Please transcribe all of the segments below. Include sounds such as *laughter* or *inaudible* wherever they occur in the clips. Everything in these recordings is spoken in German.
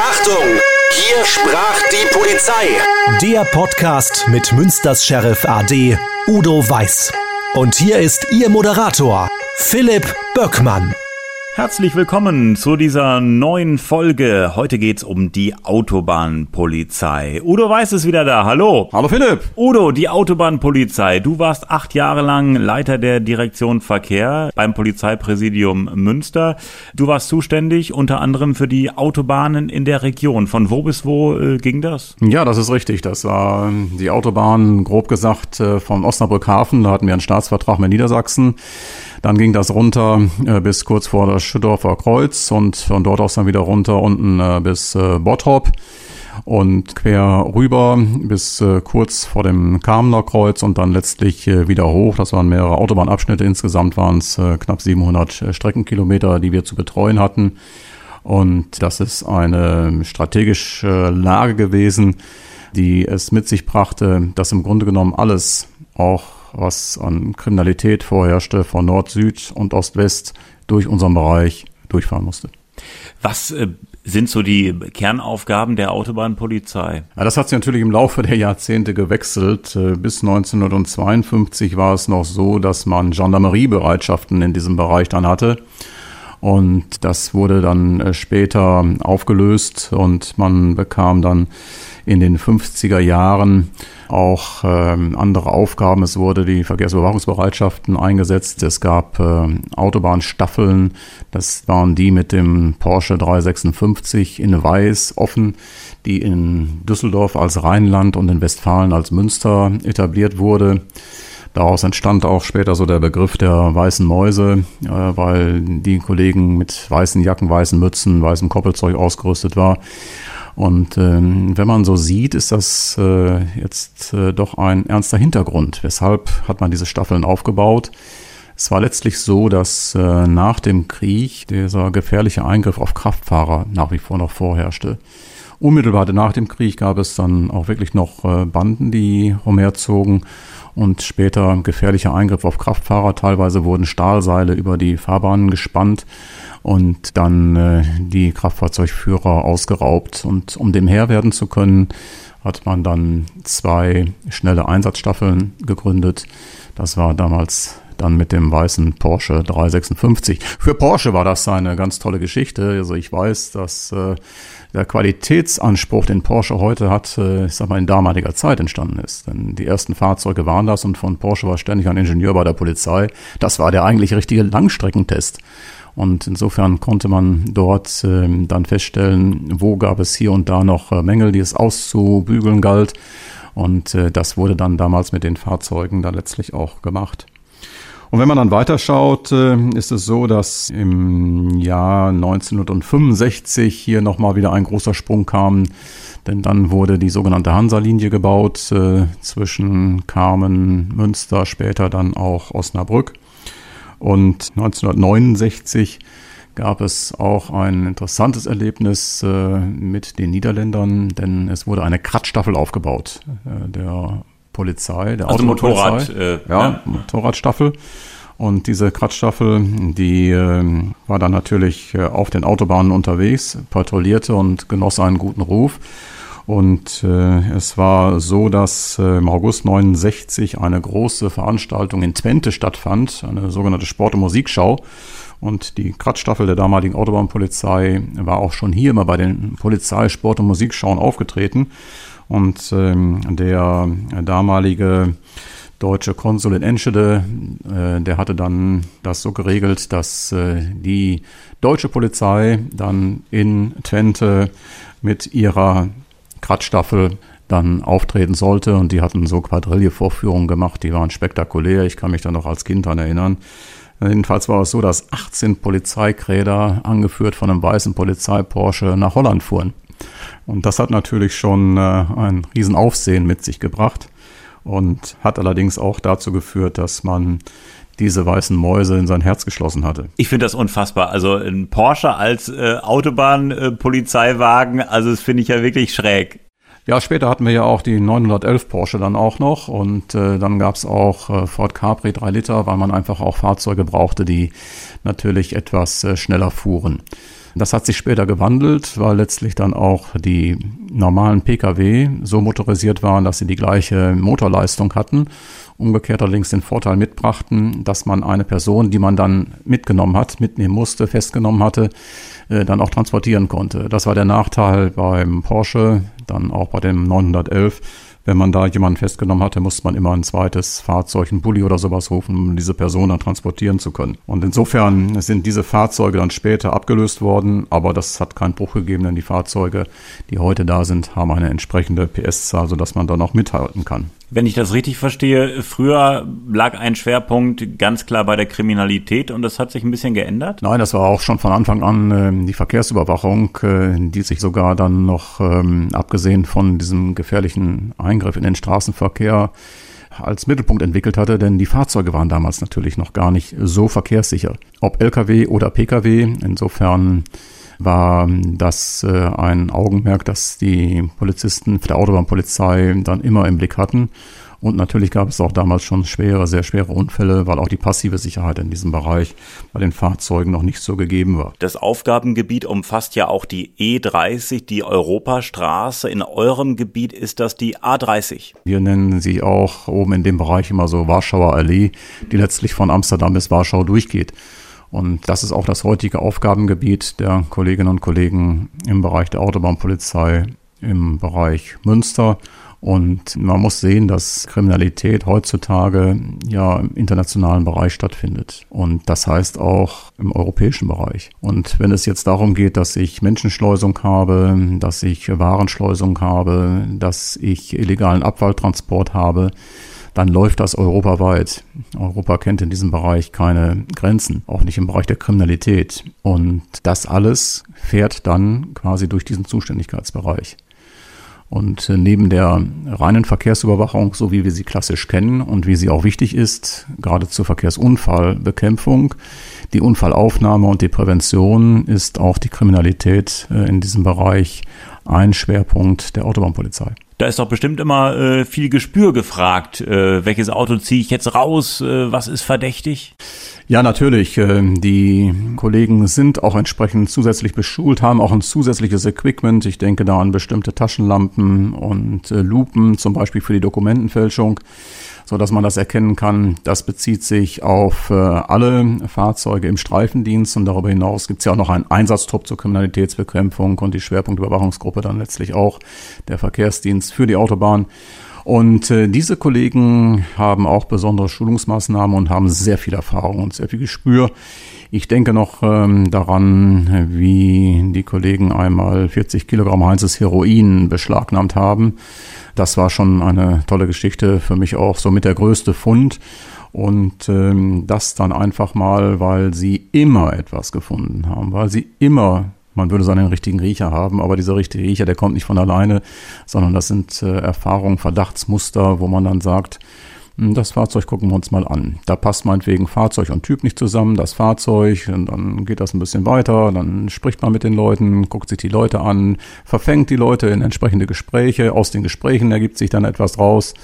Achtung! Hier sprach die Polizei. Der Podcast mit Münsters Sheriff AD Udo Weiß. Und hier ist Ihr Moderator, Philipp Böckmann. Herzlich willkommen zu dieser neuen Folge. Heute geht's um die Autobahnpolizei. Udo Weiß ist wieder da. Hallo. Hallo Philipp. Udo, die Autobahnpolizei. Du warst acht Jahre lang Leiter der Direktion Verkehr beim Polizeipräsidium Münster. Du warst zuständig unter anderem für die Autobahnen in der Region. Von wo bis wo äh, ging das? Ja, das ist richtig. Das war die Autobahn, grob gesagt, äh, von Osnabrück Hafen. Da hatten wir einen Staatsvertrag mit Niedersachsen. Dann ging das runter äh, bis kurz vor das Schüttorfer Kreuz und von dort aus dann wieder runter unten äh, bis äh, Bottrop und quer rüber bis äh, kurz vor dem Kamener Kreuz und dann letztlich äh, wieder hoch. Das waren mehrere Autobahnabschnitte. Insgesamt waren es äh, knapp 700 äh, Streckenkilometer, die wir zu betreuen hatten. Und das ist eine strategische Lage gewesen, die es mit sich brachte, dass im Grunde genommen alles, auch was an Kriminalität vorherrschte, von Nord, Süd und Ost-West durch unseren Bereich durchfahren musste. Was äh, sind so die Kernaufgaben der Autobahnpolizei? Ja, das hat sich natürlich im Laufe der Jahrzehnte gewechselt. Äh, bis 1952 war es noch so, dass man Gendarmeriebereitschaften in diesem Bereich dann hatte. Und das wurde dann äh, später aufgelöst und man bekam dann in den 50er Jahren auch ähm, andere Aufgaben. Es wurde die Verkehrsüberwachungsbereitschaften eingesetzt. Es gab äh, Autobahnstaffeln. Das waren die mit dem Porsche 356 in Weiß offen, die in Düsseldorf als Rheinland und in Westfalen als Münster etabliert wurde. Daraus entstand auch später so der Begriff der weißen Mäuse, äh, weil die Kollegen mit weißen Jacken, weißen Mützen, weißem Koppelzeug ausgerüstet war. Und ähm, wenn man so sieht, ist das äh, jetzt äh, doch ein ernster Hintergrund. Weshalb hat man diese Staffeln aufgebaut? Es war letztlich so, dass äh, nach dem Krieg dieser gefährliche Eingriff auf Kraftfahrer nach wie vor noch vorherrschte. Unmittelbar nach dem Krieg gab es dann auch wirklich noch äh, Banden, die umherzogen und später gefährlicher Eingriff auf Kraftfahrer. Teilweise wurden Stahlseile über die Fahrbahnen gespannt und dann äh, die Kraftfahrzeugführer ausgeraubt. Und um dem Herr werden zu können, hat man dann zwei schnelle Einsatzstaffeln gegründet. Das war damals dann mit dem weißen Porsche 356. Für Porsche war das eine ganz tolle Geschichte. Also ich weiß, dass äh, der Qualitätsanspruch, den Porsche heute hat, äh, ich sag mal, in damaliger Zeit entstanden ist. Denn die ersten Fahrzeuge waren das und von Porsche war ständig ein Ingenieur bei der Polizei. Das war der eigentlich richtige Langstreckentest. Und insofern konnte man dort äh, dann feststellen, wo gab es hier und da noch äh, Mängel, die es auszubügeln galt. Und äh, das wurde dann damals mit den Fahrzeugen dann letztlich auch gemacht. Und wenn man dann weiterschaut, äh, ist es so, dass im Jahr 1965 hier nochmal wieder ein großer Sprung kam, denn dann wurde die sogenannte Hansa-Linie gebaut äh, zwischen Carmen, Münster, später dann auch Osnabrück. Und 1969 gab es auch ein interessantes Erlebnis äh, mit den Niederländern, denn es wurde eine Kratzstaffel aufgebaut äh, der Polizei, der also Motorrad, äh, ja, ja, Motorradstaffel. Und diese Kratzstaffel, die äh, war dann natürlich äh, auf den Autobahnen unterwegs, patrouillierte und genoss einen guten Ruf. Und äh, es war so, dass äh, im August 69 eine große Veranstaltung in Twente stattfand, eine sogenannte Sport- und Musikschau. Und die Kratzstaffel der damaligen Autobahnpolizei war auch schon hier immer bei den Polizei-, Sport- und Musikschauen aufgetreten. Und ähm, der damalige deutsche Konsul in Enschede, äh, der hatte dann das so geregelt, dass äh, die deutsche Polizei dann in Twente mit ihrer Kratzstaffel dann auftreten sollte. Und die hatten so Quadrille-Vorführungen gemacht, die waren spektakulär. Ich kann mich da noch als Kind daran erinnern. Jedenfalls war es so, dass 18 Polizeikräder, angeführt von einem weißen Polizei-Porsche, nach Holland fuhren. Und das hat natürlich schon äh, ein Riesenaufsehen mit sich gebracht und hat allerdings auch dazu geführt, dass man diese weißen Mäuse in sein Herz geschlossen hatte. Ich finde das unfassbar. Also ein Porsche als äh, Autobahnpolizeiwagen, äh, also das finde ich ja wirklich schräg. Ja, später hatten wir ja auch die 911 Porsche dann auch noch und äh, dann gab es auch äh, Ford Capri 3 Liter, weil man einfach auch Fahrzeuge brauchte, die natürlich etwas äh, schneller fuhren. Das hat sich später gewandelt, weil letztlich dann auch die normalen Pkw so motorisiert waren, dass sie die gleiche Motorleistung hatten. Umgekehrt allerdings den Vorteil mitbrachten, dass man eine Person, die man dann mitgenommen hat, mitnehmen musste, festgenommen hatte, äh, dann auch transportieren konnte. Das war der Nachteil beim Porsche, dann auch bei dem 911 wenn man da jemanden festgenommen hatte, musste man immer ein zweites Fahrzeug, ein Bulli oder sowas rufen, um diese Person dann transportieren zu können. Und insofern sind diese Fahrzeuge dann später abgelöst worden, aber das hat keinen Bruch gegeben, denn die Fahrzeuge, die heute da sind, haben eine entsprechende PS-Zahl, sodass man dann auch mithalten kann. Wenn ich das richtig verstehe, früher lag ein Schwerpunkt ganz klar bei der Kriminalität und das hat sich ein bisschen geändert? Nein, das war auch schon von Anfang an äh, die Verkehrsüberwachung, äh, die sich sogar dann noch, ähm, abgesehen von diesem gefährlichen Eingriff in den Straßenverkehr, als Mittelpunkt entwickelt hatte, denn die Fahrzeuge waren damals natürlich noch gar nicht so verkehrssicher. Ob Lkw oder Pkw, insofern war das äh, ein Augenmerk, das die Polizisten der Autobahnpolizei dann immer im Blick hatten. Und natürlich gab es auch damals schon schwere, sehr schwere Unfälle, weil auch die passive Sicherheit in diesem Bereich bei den Fahrzeugen noch nicht so gegeben war. Das Aufgabengebiet umfasst ja auch die E30, die Europastraße. In eurem Gebiet ist das die A30. Wir nennen sie auch oben in dem Bereich immer so Warschauer Allee, die letztlich von Amsterdam bis Warschau durchgeht. Und das ist auch das heutige Aufgabengebiet der Kolleginnen und Kollegen im Bereich der Autobahnpolizei, im Bereich Münster. Und man muss sehen, dass Kriminalität heutzutage ja im internationalen Bereich stattfindet. Und das heißt auch im europäischen Bereich. Und wenn es jetzt darum geht, dass ich Menschenschleusung habe, dass ich Warenschleusung habe, dass ich illegalen Abfalltransport habe, dann läuft das europaweit. Europa kennt in diesem Bereich keine Grenzen, auch nicht im Bereich der Kriminalität. Und das alles fährt dann quasi durch diesen Zuständigkeitsbereich. Und äh, neben der reinen Verkehrsüberwachung, so wie wir sie klassisch kennen und wie sie auch wichtig ist, gerade zur Verkehrsunfallbekämpfung, die Unfallaufnahme und die Prävention ist auch die Kriminalität äh, in diesem Bereich ein Schwerpunkt der Autobahnpolizei. Da ist doch bestimmt immer äh, viel Gespür gefragt. Äh, welches Auto ziehe ich jetzt raus? Äh, was ist verdächtig? Ja, natürlich. Äh, die Kollegen sind auch entsprechend zusätzlich beschult, haben auch ein zusätzliches Equipment. Ich denke da an bestimmte Taschenlampen und äh, Lupen, zum Beispiel für die Dokumentenfälschung so dass man das erkennen kann. Das bezieht sich auf äh, alle Fahrzeuge im Streifendienst und darüber hinaus gibt es ja auch noch einen Einsatztrupp zur Kriminalitätsbekämpfung und die Schwerpunktüberwachungsgruppe dann letztlich auch der Verkehrsdienst für die Autobahn. Und äh, diese Kollegen haben auch besondere Schulungsmaßnahmen und haben sehr viel Erfahrung und sehr viel Gespür. Ich denke noch ähm, daran, wie die Kollegen einmal 40 Kilogramm heißes Heroin beschlagnahmt haben das war schon eine tolle Geschichte, für mich auch so mit der größte Fund. Und ähm, das dann einfach mal, weil sie immer etwas gefunden haben, weil sie immer, man würde sagen, einen richtigen Riecher haben, aber dieser richtige Riecher, der kommt nicht von alleine, sondern das sind äh, Erfahrungen, Verdachtsmuster, wo man dann sagt, hm, das Fahrzeug gucken wir uns mal an. Da passt meinetwegen Fahrzeug und Typ nicht zusammen, das Fahrzeug, und dann geht das ein bisschen weiter, dann spricht man mit den Leuten, guckt sich die Leute an, verfängt die Leute in entsprechende Gespräche, aus den Gesprächen ergibt sich dann etwas raus.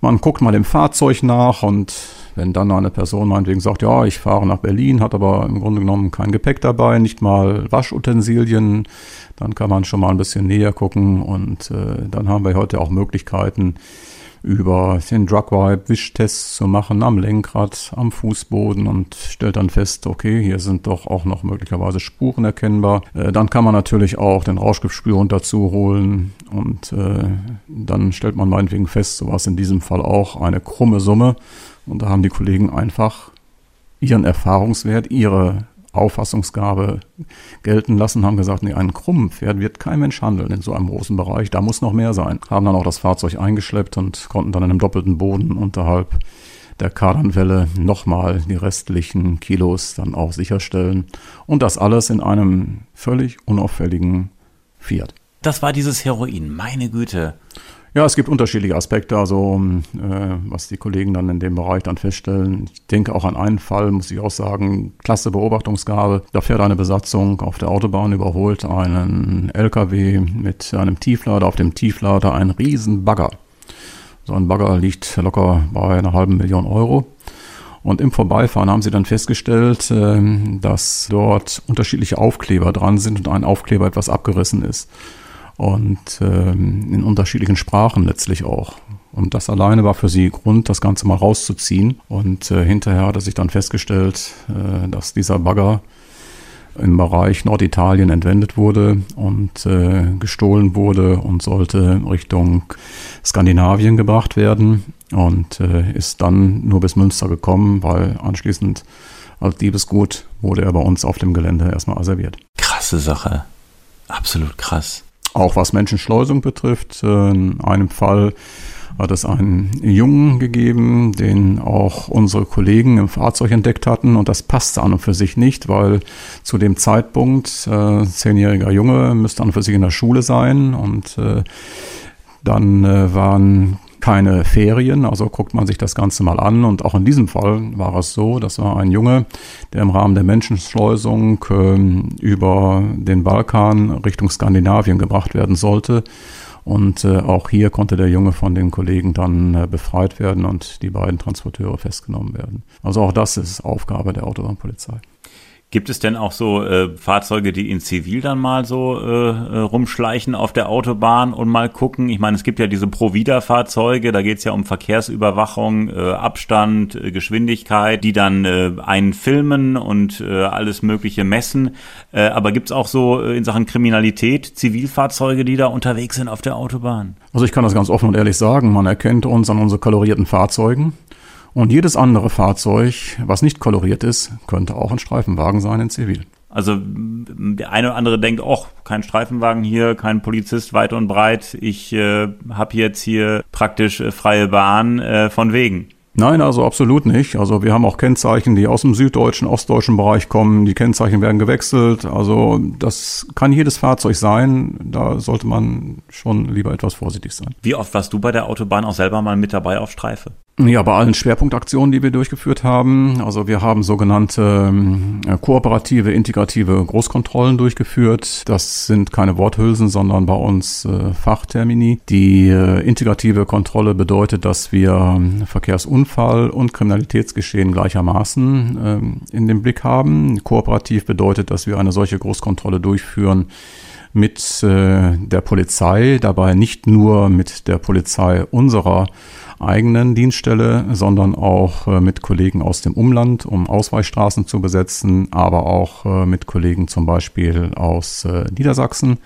Man guckt mal im Fahrzeug nach und wenn dann eine Person meinetwegen sagt, ja, ich fahre nach Berlin, hat aber im Grunde genommen kein Gepäck dabei, nicht mal Waschutensilien, dann kann man schon mal ein bisschen näher gucken und äh, dann haben wir heute auch Möglichkeiten, über den Drugwipe Wischtests zu machen am Lenkrad, am Fußboden und stellt dann fest, okay, hier sind doch auch noch möglicherweise Spuren erkennbar. Äh, dann kann man natürlich auch den Rauschgiftspürhund dazu holen und äh, dann stellt man meinetwegen fest, so war es in diesem Fall auch eine krumme Summe und da haben die Kollegen einfach ihren Erfahrungswert, ihre Auffassungsgabe gelten lassen, haben gesagt, nee, ein Pferd wird kein Mensch handeln in so einem großen Bereich, da muss noch mehr sein. Haben dann auch das Fahrzeug eingeschleppt und konnten dann in einem doppelten Boden unterhalb der Kardanwelle nochmal die restlichen Kilos dann auch sicherstellen. Und das alles in einem völlig unauffälligen Fiat. Das war dieses Heroin, meine Güte. Ja, es gibt unterschiedliche Aspekte, also äh, was die Kollegen dann in dem Bereich dann feststellen. Ich denke auch an einen Fall, muss ich auch sagen, klasse Beobachtungsgabe. Da fährt eine Besatzung auf der Autobahn, überholt einen LKW mit einem Tieflader, auf dem Tieflader ein riesen Bagger. So ein Bagger liegt locker bei einer halben Million Euro. Und im Vorbeifahren haben sie dann festgestellt, ähm, dass dort unterschiedliche Aufkleber dran sind und ein Aufkleber etwas abgerissen ist. Und ähm, in unterschiedlichen Sprachen letztlich auch. Und das alleine war für sie Grund, das Ganze mal rauszuziehen. Und äh, hinterher hat er sich dann festgestellt, äh, dass dieser Bagger im Bereich Norditalien entwendet wurde und äh, gestohlen wurde und sollte Richtung Skandinavien gebracht werden und äh, ist dann nur bis Münster gekommen, weil anschließend als Diebesgut wurde er bei uns auf dem Gelände erstmal reserviert. Krasse Sache. Absolut krass. Auch was Menschenschleusung betrifft, äh, in einem Fall hat es einen Jungen gegeben, den auch unsere Kollegen im Fahrzeug entdeckt hatten. Und das passte an und für sich nicht, weil zu dem Zeitpunkt, äh, zehnjähriger Junge, müsste an und für sich in der Schule sein. Und äh, dann äh, waren keine Ferien, also guckt man sich das Ganze mal an. Und auch in diesem Fall war es so, das war ein Junge, der im Rahmen der Menschenschleusung äh, über den Balkan Richtung Skandinavien gebracht werden sollte. Und äh, auch hier konnte der Junge von den Kollegen dann äh, befreit werden und die beiden Transporteure festgenommen werden. Also auch das ist Aufgabe der Autobahnpolizei. Gibt es denn auch so äh, Fahrzeuge, die in Zivil dann mal so äh, äh, rumschleichen auf der Autobahn und mal gucken? Ich meine, es gibt ja diese Provida-Fahrzeuge, da geht es ja um Verkehrsüberwachung, äh, Abstand, äh, Geschwindigkeit, die dann äh, einen filmen und äh, alles Mögliche messen. Äh, aber gibt es auch so äh, in Sachen Kriminalität Zivilfahrzeuge, die da unterwegs sind auf der Autobahn? Also ich kann das ganz offen und ehrlich sagen, man erkennt uns an unsere kolorierten Fahrzeugen. Und jedes andere Fahrzeug, was nicht koloriert ist, könnte auch ein Streifenwagen sein in Zivil. Also der eine oder andere denkt, oh, kein Streifenwagen hier, kein Polizist weit und breit. Ich äh, habe jetzt hier praktisch äh, freie Bahn äh, von wegen. Nein, also absolut nicht. Also wir haben auch Kennzeichen, die aus dem süddeutschen, ostdeutschen Bereich kommen. Die Kennzeichen werden gewechselt. Also das kann jedes Fahrzeug sein. Da sollte man schon lieber etwas vorsichtig sein. Wie oft warst du bei der Autobahn auch selber mal mit dabei auf Streife? Ja, bei allen Schwerpunktaktionen, die wir durchgeführt haben. Also wir haben sogenannte äh, kooperative, integrative Großkontrollen durchgeführt. Das sind keine Worthülsen, sondern bei uns äh, Fachtermini. Die äh, integrative Kontrolle bedeutet, dass wir ähm, Verkehrsunfall und Kriminalitätsgeschehen gleichermaßen ähm, in den Blick haben. Kooperativ bedeutet, dass wir eine solche Großkontrolle durchführen mit äh, der Polizei, dabei nicht nur mit der Polizei unserer eigenen Dienststelle, sondern auch äh, mit Kollegen aus dem Umland, um Ausweichstraßen zu besetzen, aber auch äh, mit Kollegen zum Beispiel aus äh, Niedersachsen.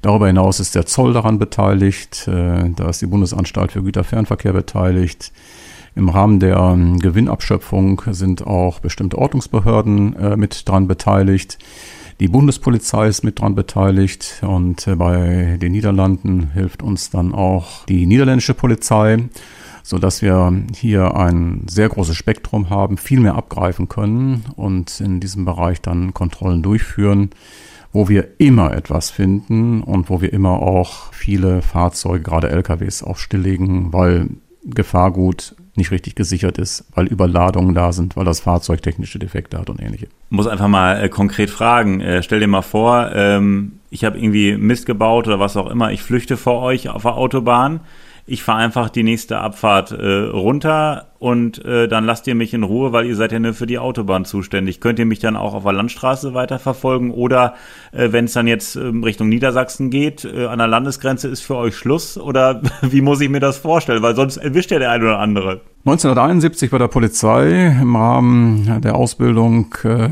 Darüber hinaus ist der Zoll daran beteiligt, da ist die Bundesanstalt für Güterfernverkehr beteiligt. Im Rahmen der ähm, Gewinnabschöpfung sind auch bestimmte Ordnungsbehörden mit dran beteiligt. Die Bundespolizei ist mit dran beteiligt und bei den Niederlanden hilft uns dann auch die niederländische Polizei so dass wir hier ein sehr großes Spektrum haben, viel mehr abgreifen können und in diesem Bereich dann Kontrollen durchführen, wo wir immer etwas finden und wo wir immer auch viele Fahrzeuge, gerade LKWs, auch stilllegen, weil Gefahrgut nicht richtig gesichert ist, weil Überladungen da sind, weil das Fahrzeug technische Defekte hat und ähnliche. Muss einfach mal äh, konkret fragen. Äh, stell dir mal vor, ähm, ich habe irgendwie Mist gebaut oder was auch immer, ich flüchte vor euch auf der Autobahn ich fahre einfach die nächste Abfahrt äh, runter und äh, dann lasst ihr mich in Ruhe, weil ihr seid ja nur für die Autobahn zuständig. Könnt ihr mich dann auch auf der Landstraße weiterverfolgen oder äh, wenn es dann jetzt ähm, Richtung Niedersachsen geht, äh, an der Landesgrenze ist für euch Schluss oder *laughs* wie muss ich mir das vorstellen? Weil sonst erwischt ja der eine oder andere. 1971 bei der Polizei im Rahmen der Ausbildung äh,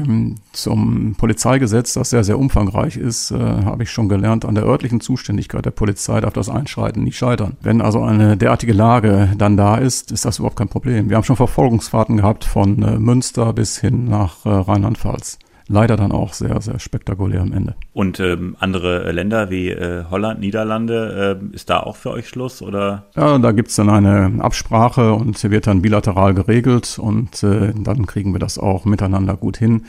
zum Polizeigesetz, das sehr, sehr umfangreich ist, äh, habe ich schon gelernt, an der örtlichen Zuständigkeit der Polizei darf das Einschreiten nicht scheitern. Wenn also eine derartige Lage dann da ist, ist das überhaupt kein Problem. Problem. Wir haben schon Verfolgungsfahrten gehabt von äh, Münster bis hin nach äh, Rheinland-Pfalz. Leider dann auch sehr, sehr spektakulär am Ende. Und ähm, andere Länder wie äh, Holland, Niederlande, äh, ist da auch für euch Schluss? Oder? Ja, da gibt es dann eine Absprache und wird dann bilateral geregelt und äh, dann kriegen wir das auch miteinander gut hin.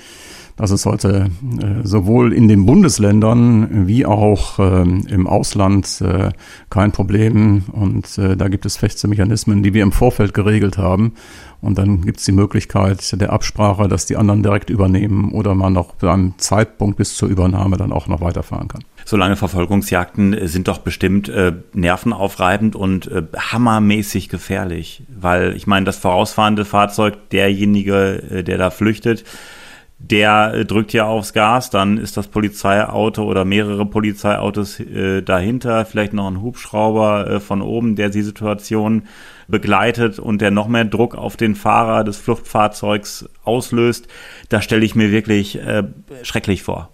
Dass es heute äh, sowohl in den Bundesländern wie auch äh, im Ausland äh, kein Problem und äh, da gibt es feste Mechanismen, die wir im Vorfeld geregelt haben. Und dann gibt es die Möglichkeit der Absprache, dass die anderen direkt übernehmen oder man noch zu einem Zeitpunkt bis zur Übernahme dann auch noch weiterfahren kann. So lange Verfolgungsjagden sind doch bestimmt äh, nervenaufreibend und äh, hammermäßig gefährlich, weil ich meine, das vorausfahrende Fahrzeug, derjenige, äh, der da flüchtet, der äh, drückt ja aufs Gas, dann ist das Polizeiauto oder mehrere Polizeiautos äh, dahinter, vielleicht noch ein Hubschrauber äh, von oben, der die Situation begleitet und der noch mehr Druck auf den Fahrer des Fluchtfahrzeugs auslöst. Da stelle ich mir wirklich äh, schrecklich vor.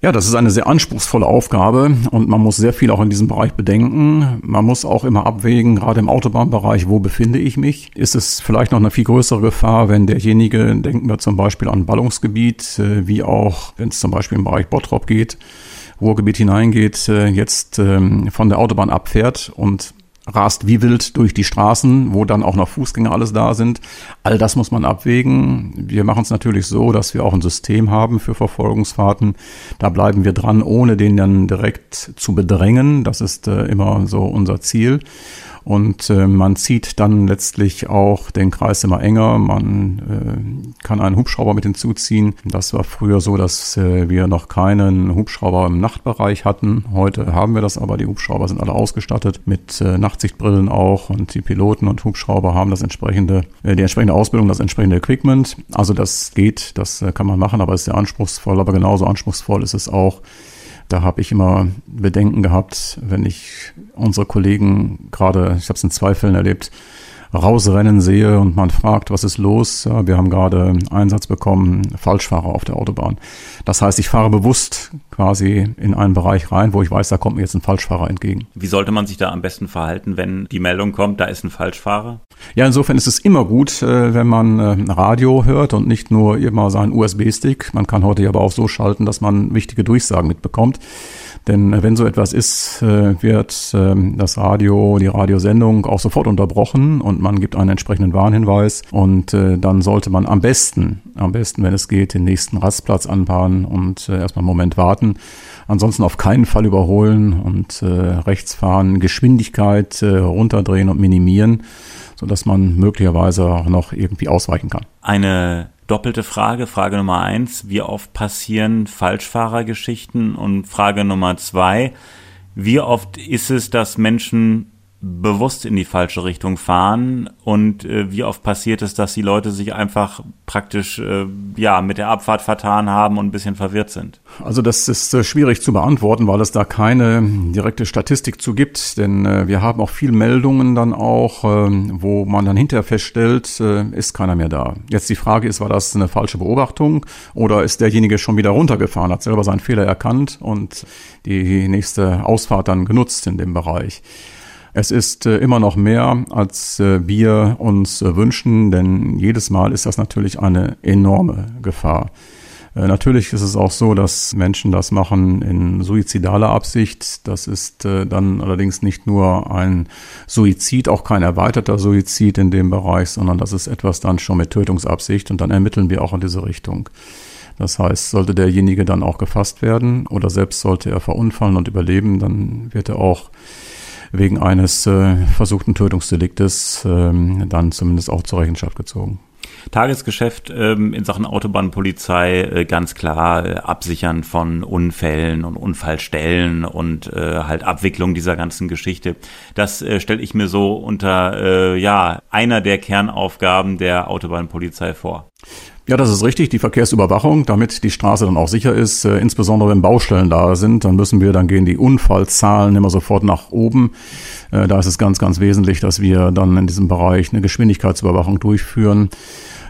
Ja, das ist eine sehr anspruchsvolle Aufgabe und man muss sehr viel auch in diesem Bereich bedenken. Man muss auch immer abwägen, gerade im Autobahnbereich, wo befinde ich mich? Ist es vielleicht noch eine viel größere Gefahr, wenn derjenige, denken wir zum Beispiel an Ballungsgebiet, äh, wie auch, wenn es zum Beispiel im Bereich Bottrop geht, Ruhrgebiet hineingeht, äh, jetzt ähm, von der Autobahn abfährt und rast wie wild durch die Straßen, wo dann auch noch Fußgänger alles da sind. All das muss man abwägen. Wir machen es natürlich so, dass wir auch ein System haben für Verfolgungsfahrten. Da bleiben wir dran, ohne den dann direkt zu bedrängen. Das ist äh, immer so unser Ziel. Und äh, man zieht dann letztlich auch den Kreis immer enger. Man äh, kann einen Hubschrauber mit hinzuziehen. Das war früher so, dass äh, wir noch keinen Hubschrauber im Nachtbereich hatten. Heute haben wir das aber. Die Hubschrauber sind alle ausgestattet mit äh, Nachtsichtbrillen auch und die Piloten und Hubschrauber haben das entsprechende, äh, die entsprechende Ausbildung, das entsprechende Equipment. Also das geht, das äh, kann man machen, aber ist sehr anspruchsvoll. Aber genauso anspruchsvoll ist es auch, da habe ich immer Bedenken gehabt, wenn ich unsere Kollegen gerade, ich habe es in zwei Fällen erlebt, rausrennen sehe und man fragt, was ist los? Wir haben gerade Einsatz bekommen, Falschfahrer auf der Autobahn. Das heißt, ich fahre bewusst quasi in einen Bereich rein, wo ich weiß, da kommt mir jetzt ein Falschfahrer entgegen. Wie sollte man sich da am besten verhalten, wenn die Meldung kommt, da ist ein Falschfahrer? Ja, insofern ist es immer gut, äh, wenn man äh, Radio hört und nicht nur immer seinen USB-Stick. Man kann heute aber auch so schalten, dass man wichtige Durchsagen mitbekommt. Denn äh, wenn so etwas ist, äh, wird ähm, das Radio, die Radiosendung auch sofort unterbrochen und man gibt einen entsprechenden Warnhinweis und äh, dann sollte man am besten, am besten, wenn es geht, den nächsten Rastplatz anpaaren und erstmal einen Moment warten. Ansonsten auf keinen Fall überholen und rechts fahren, Geschwindigkeit runterdrehen und minimieren, sodass man möglicherweise auch noch irgendwie ausweichen kann. Eine doppelte Frage. Frage Nummer eins, wie oft passieren Falschfahrergeschichten? Und Frage Nummer zwei, wie oft ist es, dass Menschen bewusst in die falsche Richtung fahren und äh, wie oft passiert es, dass die Leute sich einfach praktisch äh, ja mit der Abfahrt vertan haben und ein bisschen verwirrt sind? Also das ist äh, schwierig zu beantworten, weil es da keine direkte Statistik zu gibt, denn äh, wir haben auch viel Meldungen dann auch, ähm, wo man dann hinterher feststellt, äh, ist keiner mehr da. Jetzt die Frage ist, war das eine falsche Beobachtung oder ist derjenige schon wieder runtergefahren, hat selber seinen Fehler erkannt und die nächste Ausfahrt dann genutzt in dem Bereich? Es ist äh, immer noch mehr, als äh, wir uns äh, wünschen, denn jedes Mal ist das natürlich eine enorme Gefahr. Natürlich ist es auch so, dass Menschen das machen in suizidaler Absicht. Das ist dann allerdings nicht nur ein Suizid, auch kein erweiterter Suizid in dem Bereich, sondern das ist etwas dann schon mit Tötungsabsicht und dann ermitteln wir auch in diese Richtung. Das heißt, sollte derjenige dann auch gefasst werden oder selbst sollte er verunfallen und überleben, dann wird er auch wegen eines äh, versuchten Tötungsdeliktes ähm, dann zumindest auch zur Rechenschaft gezogen. Tagesgeschäft ähm, in Sachen Autobahnpolizei äh, ganz klar äh, Absichern von Unfällen und Unfallstellen und äh, halt Abwicklung dieser ganzen Geschichte. Das äh, stelle ich mir so unter äh, ja einer der Kernaufgaben der Autobahnpolizei vor. Ja, das ist richtig, die Verkehrsüberwachung, damit die Straße dann auch sicher ist. Äh, insbesondere wenn Baustellen da sind, dann müssen wir, dann gehen die Unfallzahlen immer sofort nach oben. Äh, da ist es ganz, ganz wesentlich, dass wir dann in diesem Bereich eine Geschwindigkeitsüberwachung durchführen.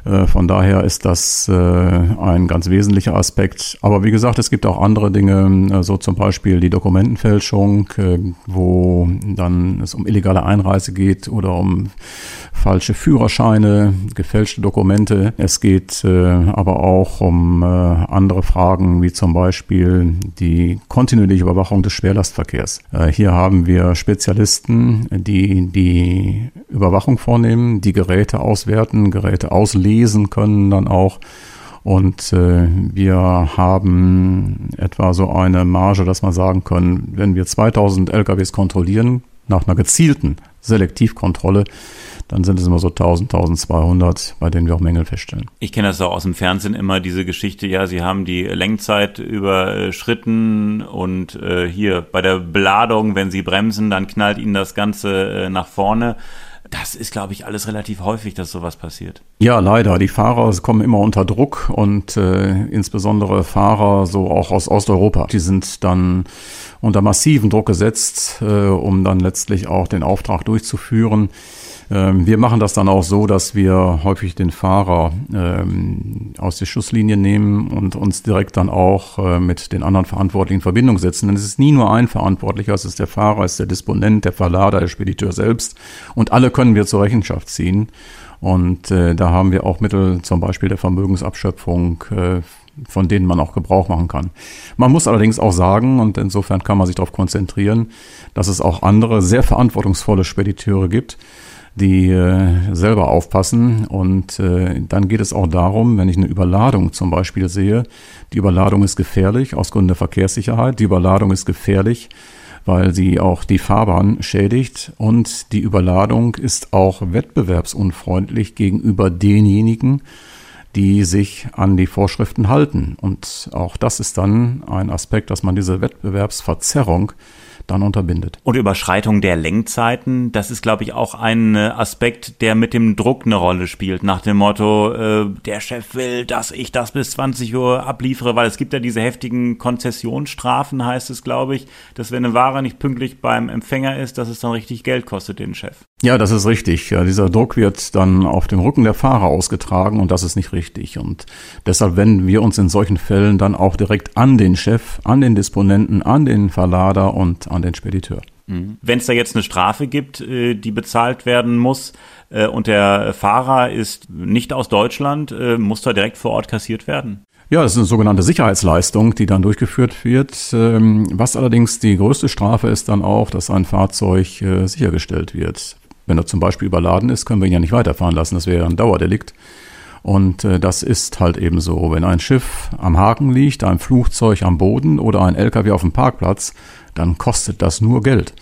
Äh, von daher ist das äh, ein ganz wesentlicher Aspekt. Aber wie gesagt, es gibt auch andere Dinge, äh, so zum Beispiel die Dokumentenfälschung, wo dann es um illegale Einreise geht oder um falsche Führerscheine, gefälschte Dokumente. Es geht aber auch um andere Fragen, wie zum Beispiel die kontinuierliche Überwachung des Schwerlastverkehrs. Hier haben wir Spezialisten, die die Überwachung vornehmen, die Geräte auswerten, Geräte auslesen lesen können dann auch Und äh, wir haben etwa so eine Marge, dass wir sagen können, wenn wir 2000 LKWs kontrollieren, nach einer gezielten Selektivkontrolle, dann sind es immer so 1000, 1200, bei denen wir auch Mängel feststellen. Ich kenne das auch aus dem Fernsehen immer, diese Geschichte, ja, Sie haben die Lenkzeit überschritten und äh, hier bei der Beladung, wenn Sie bremsen, dann knallt Ihnen das Ganze äh, nach vorne. Das ist, glaube ich, alles relativ häufig, dass sowas passiert. Ja, leider. Die Fahrer kommen immer unter Druck und äh, insbesondere Fahrer so auch aus Osteuropa. Die sind dann unter massiven Druck gesetzt, äh, um dann letztlich auch den Auftrag durchzuführen. Ähm, wir machen das dann auch so, dass wir häufig den Fahrer ähm, aus der Schusslinie nehmen und uns direkt dann auch äh, mit den anderen Verantwortlichen in Verbindung setzen. Denn es ist nie nur ein Verantwortlicher, es ist der Fahrer, es ist der Disponent, der Verlader, der Spediteur selbst. Und alle können wir zur Rechenschaft ziehen. Und äh, da haben wir auch Mittel, zum Beispiel der Vermögensabschöpfung, äh, von denen man auch Gebrauch machen kann. Man muss allerdings auch sagen, und insofern kann man sich darauf konzentrieren, dass es auch andere sehr verantwortungsvolle Spediteure gibt, die äh, selber aufpassen. Und äh, dann geht es auch darum, wenn ich eine Überladung zum Beispiel sehe, die Überladung ist gefährlich aus Gründen der Verkehrssicherheit, die Überladung ist gefährlich, weil sie auch die Fahrbahn schädigt und die Überladung ist auch wettbewerbsunfreundlich gegenüber denjenigen, die sich an die Vorschriften halten. Und auch das ist dann ein Aspekt, dass man diese Wettbewerbsverzerrung dann unterbindet. Und Überschreitung der Lenkzeiten, das ist, glaube ich, auch ein äh, Aspekt, der mit dem Druck eine Rolle spielt. Nach dem Motto, äh, der Chef will, dass ich das bis 20 Uhr abliefere, weil es gibt ja diese heftigen Konzessionsstrafen, heißt es, glaube ich, dass wenn eine Ware nicht pünktlich beim Empfänger ist, dass es dann richtig Geld kostet, den Chef. Ja, das ist richtig. Ja, dieser Druck wird dann auf dem Rücken der Fahrer ausgetragen und das ist nicht richtig. Und deshalb wenden wir uns in solchen Fällen dann auch direkt an den Chef, an den Disponenten, an den Verlader und an an den Spediteur. Mhm. Wenn es da jetzt eine Strafe gibt, äh, die bezahlt werden muss äh, und der Fahrer ist nicht aus Deutschland, äh, muss da direkt vor Ort kassiert werden? Ja, das ist eine sogenannte Sicherheitsleistung, die dann durchgeführt wird. Ähm, was allerdings die größte Strafe ist dann auch, dass ein Fahrzeug sichergestellt wird. Wenn er zum Beispiel überladen ist, können wir ihn ja nicht weiterfahren lassen. Das wäre ein Dauerdelikt. Und das ist halt eben so. Wenn ein Schiff am Haken liegt, ein Flugzeug am Boden oder ein LKW auf dem Parkplatz, dann kostet das nur Geld.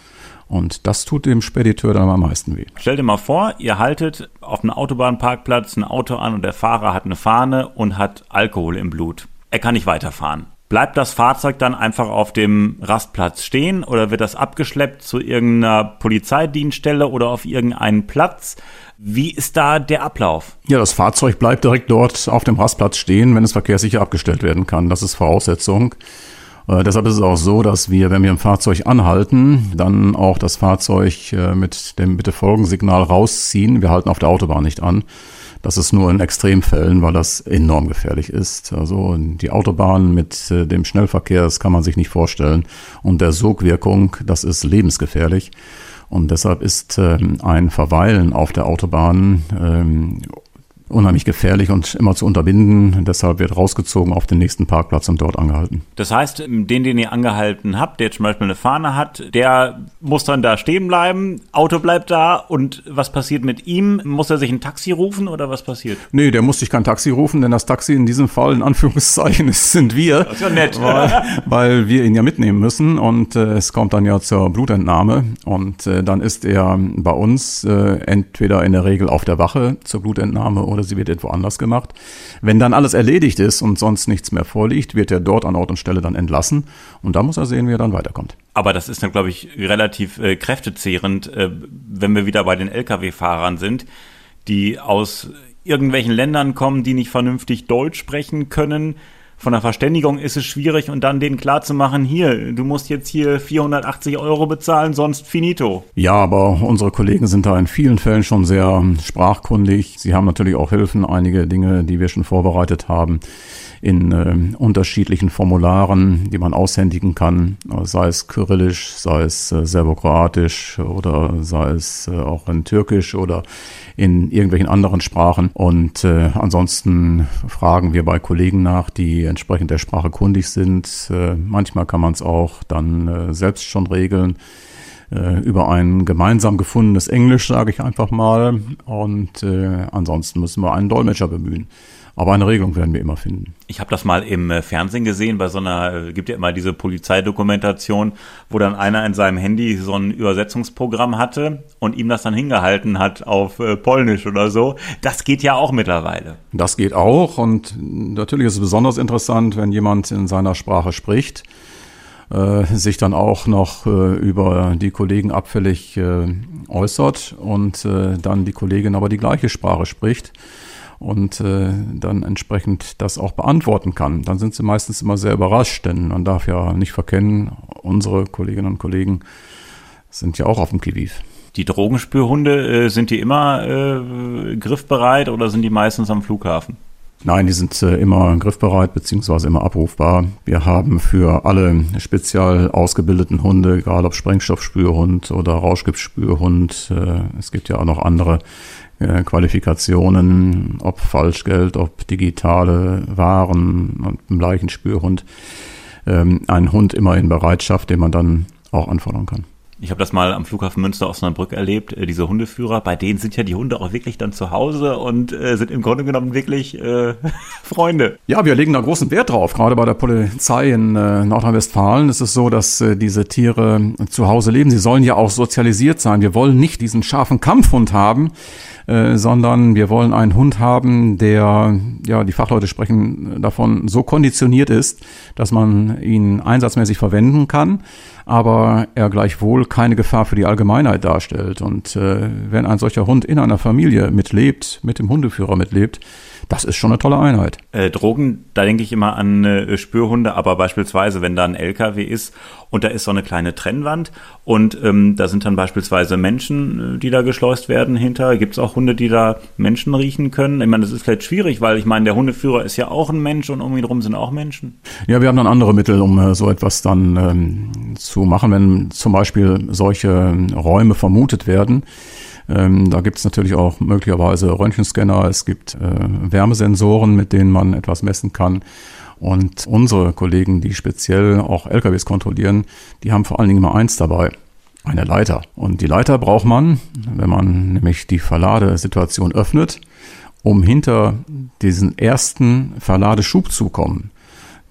Und das tut dem Spediteur dann am meisten weh. Stell dir mal vor, ihr haltet auf einem Autobahnparkplatz ein Auto an und der Fahrer hat eine Fahne und hat Alkohol im Blut. Er kann nicht weiterfahren. Bleibt das Fahrzeug dann einfach auf dem Rastplatz stehen oder wird das abgeschleppt zu irgendeiner Polizeidienststelle oder auf irgendeinen Platz? Wie ist da der Ablauf? Ja, das Fahrzeug bleibt direkt dort auf dem Rastplatz stehen, wenn es verkehrssicher abgestellt werden kann. Das ist Voraussetzung. Äh, deshalb ist es auch so, dass wir, wenn wir ein Fahrzeug anhalten, dann auch das Fahrzeug äh, mit dem Bitte-Folgen-Signal rausziehen. Wir halten auf der Autobahn nicht an. Das ist nur in Extremfällen, weil das enorm gefährlich ist. Also die Autobahn mit äh, dem Schnellverkehr, das kann man sich nicht vorstellen. Und der Sogwirkung, das ist lebensgefährlich. Und deshalb ist ähm, ein Verweilen auf der Autobahn ähm, unheimlich gefährlich und immer zu unterbinden. Deshalb wird rausgezogen auf den nächsten Parkplatz und dort angehalten. Das heißt, den, den ihr angehalten habt, der zum Beispiel eine Fahne hat, der muss dann da stehen bleiben, Auto bleibt da und was passiert mit ihm? Muss er sich ein Taxi rufen oder was passiert? Nee, der muss sich kein Taxi rufen, denn das Taxi in diesem Fall, in Anführungszeichen, *laughs* sind wir. Das ist ja nett. Weil, weil wir ihn ja mitnehmen müssen und äh, es kommt dann ja zur Blutentnahme und äh, dann ist er bei uns äh, entweder in der Regel auf der Wache zur Blutentnahme oder sie wird irgendwo anders gemacht. Wenn dann alles erledigt ist und sonst nichts mehr vorliegt, wird er dort an Ort und Stelle dann entlassen und da muss er sehen, wie er dann weiterkommt. Aber das ist dann, glaube ich, relativ äh, kräftezehrend, äh, wenn wir wieder bei den Lkw-Fahrern sind, die aus irgendwelchen Ländern kommen, die nicht vernünftig Deutsch sprechen können von der Verständigung ist es schwierig und dann denen klarzumachen, hier, du musst jetzt hier 480 Euro bezahlen, sonst finito. Ja, aber unsere Kollegen sind da in vielen Fällen schon sehr sprachkundig. Sie haben natürlich auch Hilfen, einige Dinge, die wir schon vorbereitet haben in äh, unterschiedlichen Formularen, die man aushändigen kann, sei es kyrillisch, sei es äh, serbokroatisch oder sei es äh, auch in türkisch oder in irgendwelchen anderen Sprachen. Und äh, ansonsten fragen wir bei Kollegen nach, die entsprechend der Sprache kundig sind. Äh, manchmal kann man es auch dann äh, selbst schon regeln äh, über ein gemeinsam gefundenes Englisch, sage ich einfach mal. Und äh, ansonsten müssen wir einen Dolmetscher bemühen. Aber eine Regelung werden wir immer finden. Ich habe das mal im äh, Fernsehen gesehen, bei so einer, äh, gibt ja immer diese Polizeidokumentation, wo dann einer in seinem Handy so ein Übersetzungsprogramm hatte und ihm das dann hingehalten hat auf äh, Polnisch oder so. Das geht ja auch mittlerweile. Das geht auch und natürlich ist es besonders interessant, wenn jemand in seiner Sprache spricht sich dann auch noch äh, über die Kollegen abfällig äh, äußert und äh, dann die Kollegin aber die gleiche Sprache spricht und äh, dann entsprechend das auch beantworten kann. Dann sind sie meistens immer sehr überrascht, denn man darf ja nicht verkennen, unsere Kolleginnen und Kollegen sind ja auch auf dem Kiviv. Die Drogenspürhunde, äh, sind die immer äh, griffbereit oder sind die meistens am Flughafen? Nein, die sind äh, immer griffbereit beziehungsweise immer abrufbar. Wir haben für alle speziell ausgebildeten Hunde, egal ob Sprengstoffspürhund oder Rauschgiftspürhund, äh, es gibt ja auch noch andere äh, Qualifikationen, ob Falschgeld, ob digitale Waren und im Leichenspürhund, ähm, einen Hund immer in Bereitschaft, den man dann auch anfordern kann. Ich habe das mal am Flughafen Münster Osnabrück erlebt, äh, diese Hundeführer, bei denen sind ja die Hunde auch wirklich dann zu Hause und äh, sind im Grunde genommen wirklich äh, *laughs* Freunde. Ja, wir legen da großen Wert drauf. Gerade bei der Polizei in äh, Nordrhein-Westfalen ist es so, dass äh, diese Tiere zu Hause leben. Sie sollen ja auch sozialisiert sein. Wir wollen nicht diesen scharfen Kampfhund haben, äh, sondern wir wollen einen Hund haben, der, ja, die Fachleute sprechen davon, so konditioniert ist, dass man ihn einsatzmäßig verwenden kann aber er gleichwohl keine Gefahr für die Allgemeinheit darstellt. Und äh, wenn ein solcher Hund in einer Familie mitlebt, mit dem Hundeführer mitlebt, das ist schon eine tolle Einheit. Äh, Drogen, da denke ich immer an äh, Spürhunde, aber beispielsweise, wenn da ein LKW ist und da ist so eine kleine Trennwand und ähm, da sind dann beispielsweise Menschen, äh, die da geschleust werden hinter. Gibt es auch Hunde, die da Menschen riechen können? Ich meine, das ist vielleicht schwierig, weil ich meine, der Hundeführer ist ja auch ein Mensch und um ihn herum sind auch Menschen. Ja, wir haben dann andere Mittel, um äh, so etwas dann ähm, zu machen, wenn zum Beispiel solche ähm, Räume vermutet werden ähm, da gibt es natürlich auch möglicherweise Röntgenscanner, es gibt äh, Wärmesensoren, mit denen man etwas messen kann. Und unsere Kollegen, die speziell auch LKWs kontrollieren, die haben vor allen Dingen immer eins dabei. Eine Leiter. Und die Leiter braucht man, wenn man nämlich die Verladesituation öffnet, um hinter diesen ersten Verladeschub zu kommen.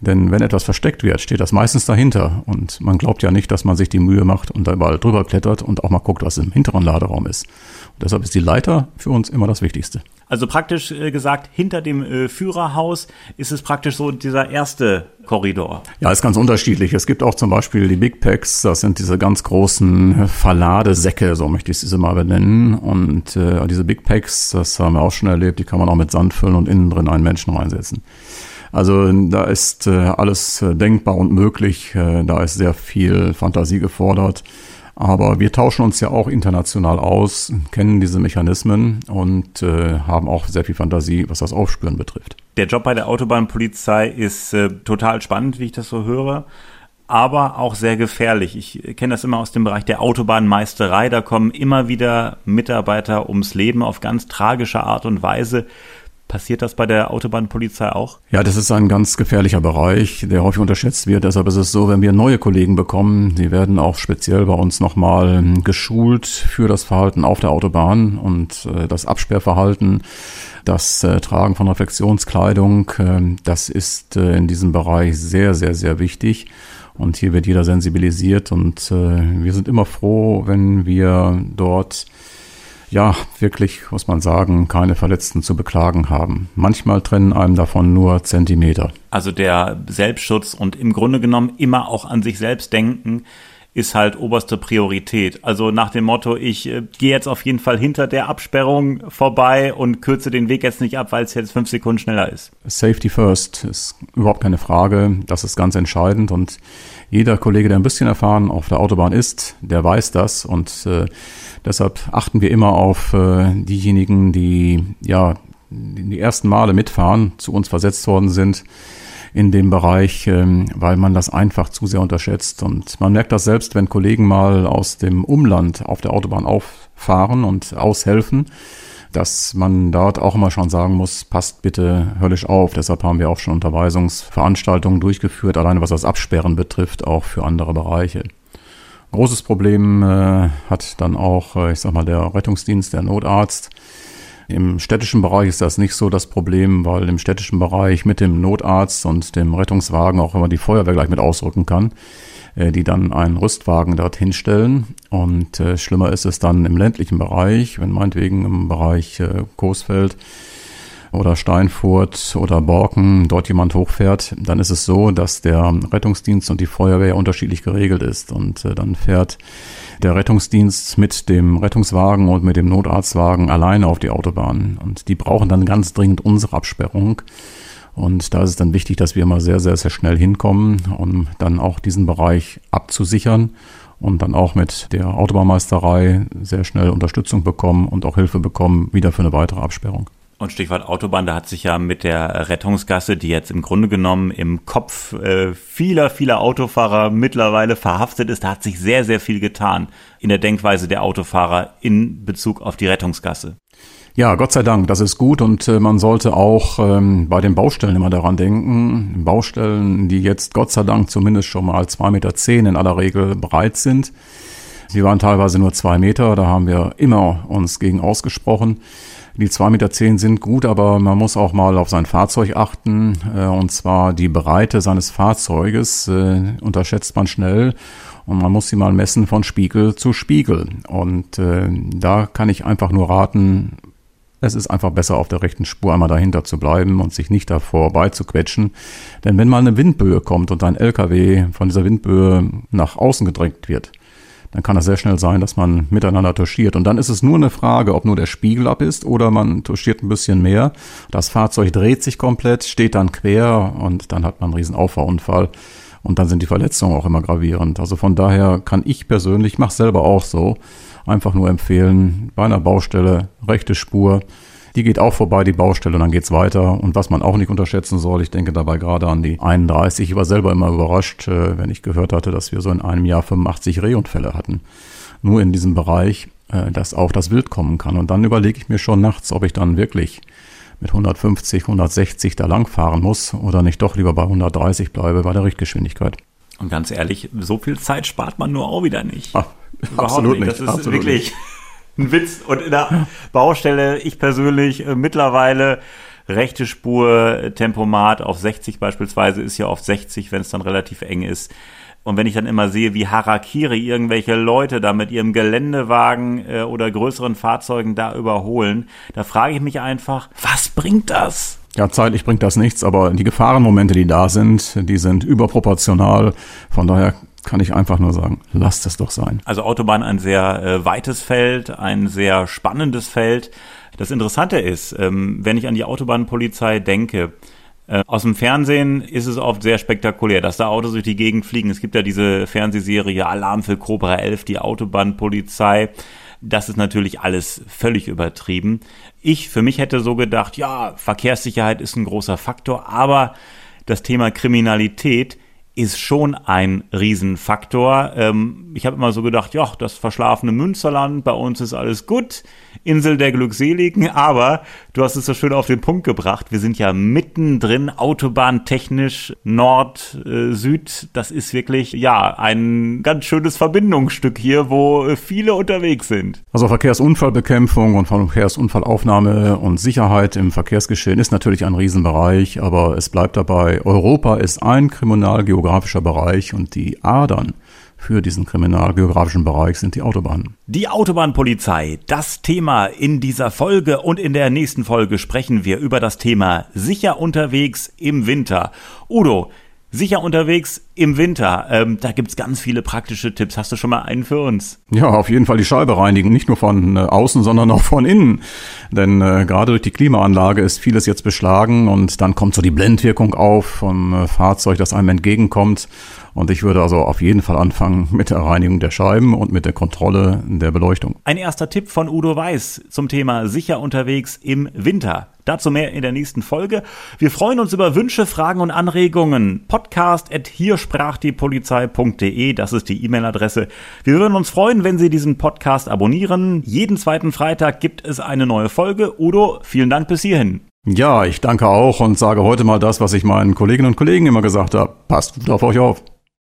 Denn wenn etwas versteckt wird, steht das meistens dahinter. Und man glaubt ja nicht, dass man sich die Mühe macht und da überall drüber klettert und auch mal guckt, was im hinteren Laderaum ist. Und deshalb ist die Leiter für uns immer das Wichtigste. Also praktisch äh, gesagt, hinter dem äh, Führerhaus ist es praktisch so dieser erste Korridor. Ja, ist ganz unterschiedlich. Es gibt auch zum Beispiel die Big Packs, das sind diese ganz großen Verladesäcke, so möchte ich sie mal benennen. Und äh, diese Big Packs, das haben wir auch schon erlebt, die kann man auch mit Sand füllen und innen drin einen Menschen reinsetzen. Also da ist äh, alles äh, denkbar und möglich. Äh, da ist sehr viel Fantasie gefordert. Aber wir tauschen uns ja auch international aus, kennen diese Mechanismen und äh, haben auch sehr viel Fantasie, was das Aufspüren betrifft. Der Job bei der Autobahnpolizei ist äh, total spannend, wie ich das so höre aber auch sehr gefährlich. Ich kenne das immer aus dem Bereich der Autobahnmeisterei. Da kommen immer wieder Mitarbeiter ums Leben auf ganz tragische Art und Weise. Passiert das bei der Autobahnpolizei auch? Ja, das ist ein ganz gefährlicher Bereich, der häufig unterschätzt wird. Deshalb ist es so, wenn wir neue Kollegen bekommen, die werden auch speziell bei uns nochmal geschult für das Verhalten auf der Autobahn und äh, das Absperrverhalten, das äh, Tragen von Reflexionskleidung, äh, das ist äh, in diesem Bereich sehr, sehr, sehr wichtig. Und hier wird jeder sensibilisiert und äh, wir sind immer froh, wenn wir dort ja, wirklich, muss man sagen, keine Verletzten zu beklagen haben. Manchmal trennen einem davon nur Zentimeter. Also der Selbstschutz und im Grunde genommen immer auch an sich selbst denken, ist halt oberste Priorität. Also nach dem Motto, ich äh, gehe jetzt auf jeden Fall hinter der Absperrung vorbei und kürze den Weg jetzt nicht ab, weil es jetzt fünf Sekunden schneller ist. Safety first ist überhaupt keine Frage. Das ist ganz entscheidend und jeder Kollege, der ein bisschen erfahren auf der Autobahn ist, der weiß das und äh, deshalb achten wir immer auf äh, diejenigen, die ja die ersten Male mitfahren, zu uns versetzt worden sind in dem Bereich, ähm, weil man das einfach zu sehr unterschätzt. Und man merkt das selbst, wenn Kollegen mal aus dem Umland auf der Autobahn auffahren und aushelfen, dass man dort auch immer schon sagen muss, passt bitte höllisch auf. Deshalb haben wir auch schon Unterweisungsveranstaltungen durchgeführt, alleine was das Absperren betrifft, auch für andere Bereiche. Großes Problem äh, hat dann auch, äh, ich sag mal, der Rettungsdienst, der Notarzt Im städtischen Bereich ist das nicht so das Problem, weil im städtischen Bereich mit dem Notarzt und dem Rettungswagen auch immer die Feuerwehr gleich mit ausrücken kann, äh, die dann einen Rüstwagen dorthin stellen. Und äh, schlimmer ist es dann im ländlichen Bereich, wenn meinetwegen im Bereich äh, Coesfeld oder Steinfurt oder Borken dort jemand hochfährt, dann ist es so, dass der Rettungsdienst und die Feuerwehr unterschiedlich geregelt ist. Und äh, dann fährt der Rettungsdienst mit dem Rettungswagen und mit dem Notarztwagen alleine auf die Autobahn. Und die brauchen dann ganz dringend unsere Absperrung. Und da ist es dann wichtig, dass wir mal sehr, sehr, sehr schnell hinkommen, um dann auch diesen Bereich abzusichern und dann auch mit der Autobahnmeisterei sehr schnell Unterstützung bekommen und auch Hilfe bekommen, wieder für eine weitere Absperrung. Und Stichwort Autobahn, da hat sich ja mit der Rettungsgasse, die jetzt im Grunde genommen im Kopf äh, vieler, vieler Autofahrer mittlerweile verhaftet ist, da hat sich sehr, sehr viel getan in der Denkweise der Autofahrer in Bezug auf die Rettungsgasse. Ja, Gott sei Dank, das ist gut und äh, man sollte auch ähm, bei den Baustellen immer daran denken. Baustellen, die jetzt Gott sei Dank zumindest schon mal zwei Meter zehn in aller Regel bereit sind. Sie waren teilweise nur zwei Meter, da haben wir immer uns gegen ausgesprochen. Die zwei Meter zehn sind gut, aber man muss auch mal auf sein Fahrzeug achten. Äh, und zwar die Breite seines Fahrzeuges äh, unterschätzt man schnell. Und man muss sie mal messen von Spiegel zu Spiegel. Und äh, da kann ich einfach nur raten, es ist einfach besser, auf der rechten Spur einmal dahinter zu bleiben und sich nicht davor beizuquetschen. Denn wenn mal eine Windböe kommt und ein LKW von dieser Windböe nach außen gedrängt wird, dann kann es sehr schnell sein, dass man miteinander touchiert. Und dann ist es nur eine Frage, ob nur der Spiegel ab ist oder man touchiert ein bisschen mehr. Das Fahrzeug dreht sich komplett, steht dann quer und dann hat man einen riesen Auffahrunfall. Und dann sind die Verletzungen auch immer gravierend. Also von daher kann ich persönlich, mache selber auch so, einfach nur empfehlen, bei einer Baustelle rechte Spur, die geht auch vorbei, die Baustelle, und dann geht's weiter. Und was man auch nicht unterschätzen soll, ich denke dabei gerade an die 31. Ich war selber immer überrascht, äh, wenn ich gehört hatte, dass wir so in einem Jahr 85 Rehunfälle hatten. Nur in diesem Bereich, äh, dass auch das Wild kommen kann. Und dann überlege ich mir schon nachts, ob ich dann wirklich mit 150, 160 da langfahren muss oder nicht doch lieber bei 130 bleibe bei der Richtgeschwindigkeit. Und ganz ehrlich, so viel Zeit spart man nur auch wieder nicht. Ah, absolut nicht. Das ist absolut wirklich. Nicht ein Witz. Und in der Baustelle, ich persönlich äh, mittlerweile rechte Spur, Tempomat auf 60 beispielsweise, ist ja oft 60, wenn es dann relativ eng ist. Und wenn ich dann immer sehe, wie Harakiri irgendwelche Leute da mit ihrem Geländewagen äh, oder größeren Fahrzeugen da überholen, da frage ich mich einfach, was bringt das? Ja, zeitlich bringt das nichts, aber die Gefahrenmomente, die da sind, die sind überproportional. Von daher kann ich einfach nur sagen, lasst es doch sein. Also Autobahn ein sehr äh, weites Feld, ein sehr spannendes Feld. Das Interessante ist, ähm, wenn ich an die Autobahnpolizei denke, äh, aus dem Fernsehen ist es oft sehr spektakulär, dass da Autos durch die Gegend fliegen. Es gibt ja diese Fernsehserie Alarm für Cobra 11, die Autobahnpolizei. Das ist natürlich alles völlig übertrieben. Ich für mich hätte so gedacht, ja, Verkehrssicherheit ist ein großer Faktor, aber das Thema Kriminalität ist schon ein Riesenfaktor. Ähm, ich habe immer so gedacht, ja, das verschlafene Münsterland, bei uns ist alles gut, Insel der Glückseligen, *laughs* aber du hast es so schön auf den Punkt gebracht. Wir sind ja mittendrin, autobahntechnisch, Nord, äh, Süd. Das ist wirklich, ja, ein ganz schönes Verbindungsstück hier, wo viele unterwegs sind. Also Verkehrsunfallbekämpfung und Verkehrsunfallaufnahme und Sicherheit im Verkehrsgeschehen ist natürlich ein Riesenbereich, aber es bleibt dabei, Europa ist ein kriminalgeografischer Bereich und die Adern für diesen kriminalgeografischen Bereich sind die Autobahnen. Die Autobahnpolizei, das Thema in dieser Folge und in der nächsten Folge sprechen wir über das Thema sicher unterwegs im Winter. Udo, sicher unterwegs im Winter. Ähm, da gibt's ganz viele praktische Tipps. Hast du schon mal einen für uns? Ja, auf jeden Fall die Scheibe reinigen. Nicht nur von äh, außen, sondern auch von innen. Denn äh, gerade durch die Klimaanlage ist vieles jetzt beschlagen und dann kommt so die Blendwirkung auf vom äh, Fahrzeug, das einem entgegenkommt. Und ich würde also auf jeden Fall anfangen mit der Reinigung der Scheiben und mit der Kontrolle der Beleuchtung. Ein erster Tipp von Udo Weiß zum Thema sicher unterwegs im Winter. Dazu mehr in der nächsten Folge. Wir freuen uns über Wünsche, Fragen und Anregungen. Podcast at hiersprachdiepolizei.de, das ist die E-Mail-Adresse. Wir würden uns freuen, wenn Sie diesen Podcast abonnieren. Jeden zweiten Freitag gibt es eine neue Folge. Udo, vielen Dank bis hierhin. Ja, ich danke auch und sage heute mal das, was ich meinen Kolleginnen und Kollegen immer gesagt habe. Passt gut auf euch auf.